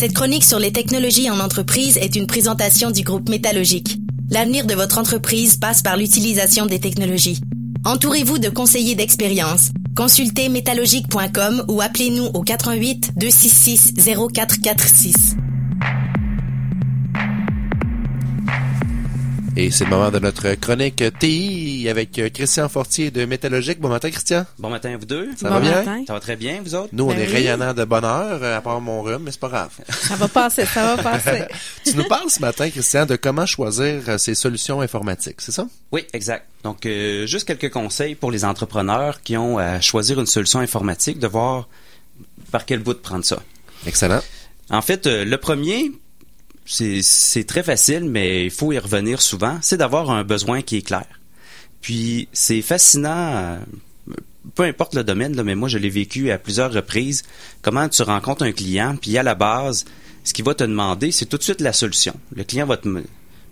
Cette chronique sur les technologies en entreprise est une présentation du groupe Métallogique. L'avenir de votre entreprise passe par l'utilisation des technologies. Entourez-vous de conseillers d'expérience. Consultez métallogique.com ou appelez-nous au 88 266 0446. Et c'est le moment de notre chronique TI avec euh, Christian Fortier de Métallogique. Bon matin, Christian. Bon matin, vous deux. Ça Bon va bien? Ça va très bien, vous autres? Nous, on Ben est oui. rayonnants de bonheur, euh, à part mon rhume, mais c'est pas grave. Ça va passer, ça va passer. tu nous parles ce matin, Christian, de comment choisir euh, ses solutions informatiques, c'est ça? Oui, exact. Donc, euh, juste quelques conseils pour les entrepreneurs qui ont à choisir une solution informatique, de voir par quel bout de prendre ça. Excellent. En fait, euh, le premier, c'est très facile, mais il faut y revenir souvent, c'est d'avoir un besoin qui est clair. Puis, c'est fascinant, euh, peu importe le domaine, là, mais moi, je l'ai vécu à plusieurs reprises, comment tu rencontres un client, puis à la base, ce qu'il va te demander, c'est tout de suite la solution. Le client va te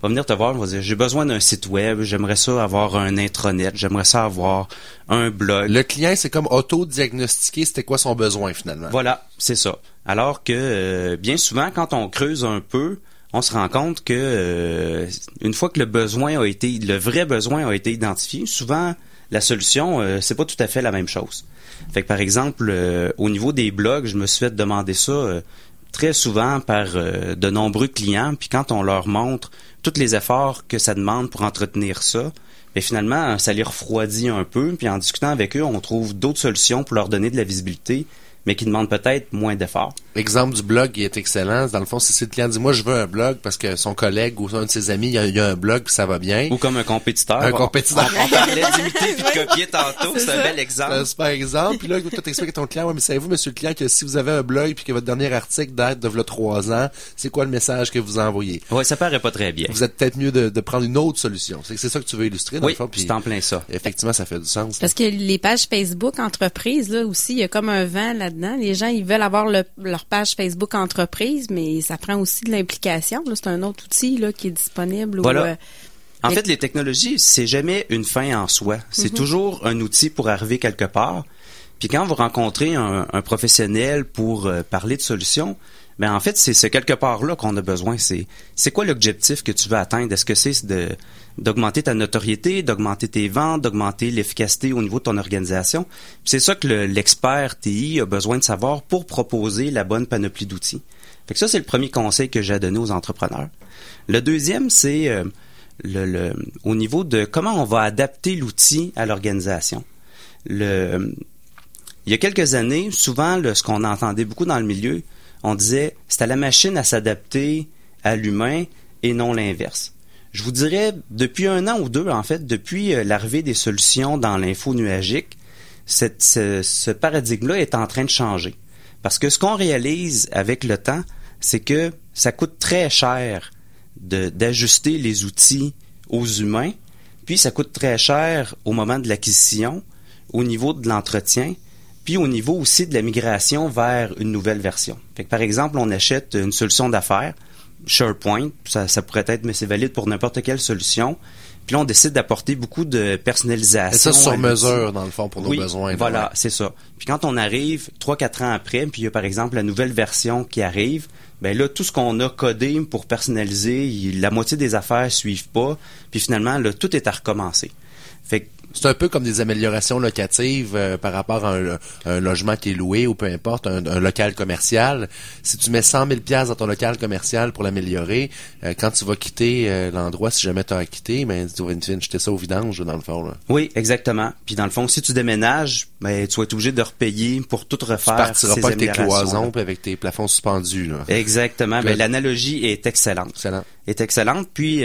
va venir te voir, il va dire j'ai besoin d'un site web, j'aimerais ça avoir un intranet, j'aimerais ça avoir un blog. Le client, c'est comme auto-diagnostiquer c'était quoi son besoin finalement. Voilà, c'est ça. Alors que euh, bien souvent, quand on creuse un peu, on se rend compte que euh, une fois que le besoin a été, le vrai besoin a été identifié, souvent la solution, euh, c'est pas tout à fait la même chose. Fait que par exemple, euh, au niveau des blogs, je me suis fait demander ça euh, très souvent par de nombreux clients. Puis quand on leur montre tous les efforts que ça demande pour entretenir ça, mais finalement, ça les refroidit un peu. Puis en discutant avec eux, on trouve d'autres solutions pour leur donner de la visibilité, mais qui demandent peut-être moins d'efforts. L'exemple du blog qui est excellent. Dans le fond, si le client dit moi je veux un blog parce que son collègue ou un de ses amis il y a, il y a un blog puis ça va bien. Ou comme un compétiteur. Un On- compétiteur. On, on parlait d'imiter puis de copier tantôt. C'est C'est un bel C'est exemple. un super exemple. Puis là, toi, t'expliques à ton client, ouais, mais savez-vous, monsieur le client, que si vous avez un blog puis que votre dernier article date de v'là trois ans, c'est quoi le message que vous envoyez? Ouais, ça paraît pas très bien. Vous êtes peut-être mieux de, de prendre une autre solution. C'est c'est ça que tu veux illustrer, dans Oui, le fond. Puis c'est en plein ça. effectivement, ça fait du sens. Parce que les pages Facebook entreprises, là aussi, il y a comme un vent là-dedans. Les gens, ils veulent avoir le- leur page Facebook entreprise, mais ça prend aussi de l'implication. C'est un autre outil là, qui est disponible. où, euh, En fait, les technologies, c'est jamais une fin en soi. C'est toujours un outil pour arriver quelque part. Puis quand vous rencontrez un, un professionnel pour euh, parler de solutions, ben en fait, c'est ce quelque part-là qu'on a besoin. C'est c'est quoi l'objectif que tu veux atteindre? Est-ce que c'est de d'augmenter ta notoriété, d'augmenter tes ventes, d'augmenter l'efficacité au niveau de ton organisation? C'est ça que le- l'expert TI a besoin de savoir pour proposer la bonne panoplie d'outils. Fait que ça, c'est le premier conseil que j'ai à donner aux entrepreneurs. Le deuxième, c'est euh, le, le- au niveau de comment on va adapter l'outil à l'organisation. Le, il y a quelques années, souvent, là, ce qu'on entendait beaucoup dans le milieu, on disait c'est à la machine à s'adapter à l'humain et non l'inverse. Je vous dirais, depuis un an ou deux, en fait, depuis euh, l'arrivée des solutions dans l'info nuagique, ce, paradigme-là est en train de changer. Parce que ce qu'on réalise avec le temps, c'est que ça coûte très cher d'ajuster les outils aux humains, puis ça coûte très cher au moment de l'acquisition, au niveau de l'entretien, puis au niveau aussi de la migration vers une nouvelle version. Fait que, par exemple, on achète une solution d'affaires, SharePoint, ça, ça pourrait être, mais c'est valide pour n'importe quelle solution. Puis là, on décide d'apporter beaucoup de personnalisation. Et ça, sur mesure, dans le fond, pour nos Oui, besoins. là, Voilà, ouais. c'est ça. Puis quand on arrive 3-4 ans après, puis il y a par exemple la nouvelle version qui arrive, ben là, tout ce qu'on a codé pour personnaliser, la moitié des affaires suivent pas, puis finalement, là, tout est à recommencer. Fait que C'est un peu comme des améliorations locatives euh, par rapport à un, un logement qui est loué ou peu importe, un, un local commercial. Si tu mets 100 000 pièces dans ton local commercial pour l'améliorer, euh, quand tu vas quitter euh, l'endroit, si jamais tu as à quitter, ben, tu vas tu jeter ça au vidange, dans le fond. Là. Oui, exactement. Puis dans le fond, si tu déménages, ben, tu vas être obligé de repayer pour tout Tu refaire. partiras ces pas avec tes cloisons puis avec tes plafonds suspendus. Là. Exactement. Ben, l'analogie est excellente. Excellent. est excellente. Puis,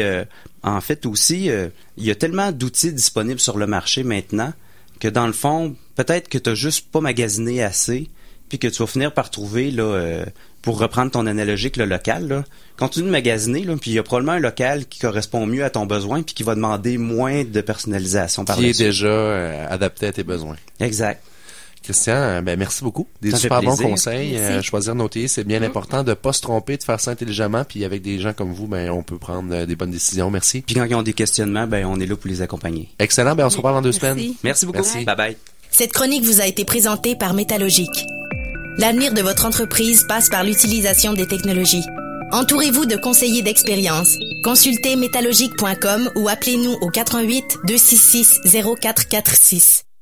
en fait aussi, il y a tellement d'outils disponibles sur le marché maintenant que dans le fond, peut-être que tu n'as juste pas magasiné assez, puis que tu vas finir par trouver, là, euh, pour reprendre ton analogique, le local, là, continue de magasiner, là, puis il y a probablement un local qui correspond mieux à ton besoin, puis qui va demander moins de personnalisation par Qui est déjà euh, adapté à tes besoins. Exact. Christian, euh, ben merci beaucoup. Des Ça super bons conseils. Euh, choisir nos TI, c'est bien important de pas se tromper, de faire ça intelligemment. Puis avec des gens comme vous, ben on peut prendre euh, des bonnes décisions. Merci. Puis quand ils ont des questionnements, ben on est là pour les accompagner. Excellent. Ben on se reparle dans deux Merci. semaines. Merci beaucoup. Merci. Bye bye. Cette chronique vous a été présentée par Métallogique. L'avenir de votre entreprise passe par l'utilisation des technologies. Entourez-vous de conseillers d'expérience. Consultez métallogique.com ou appelez-nous au 88 266 0446.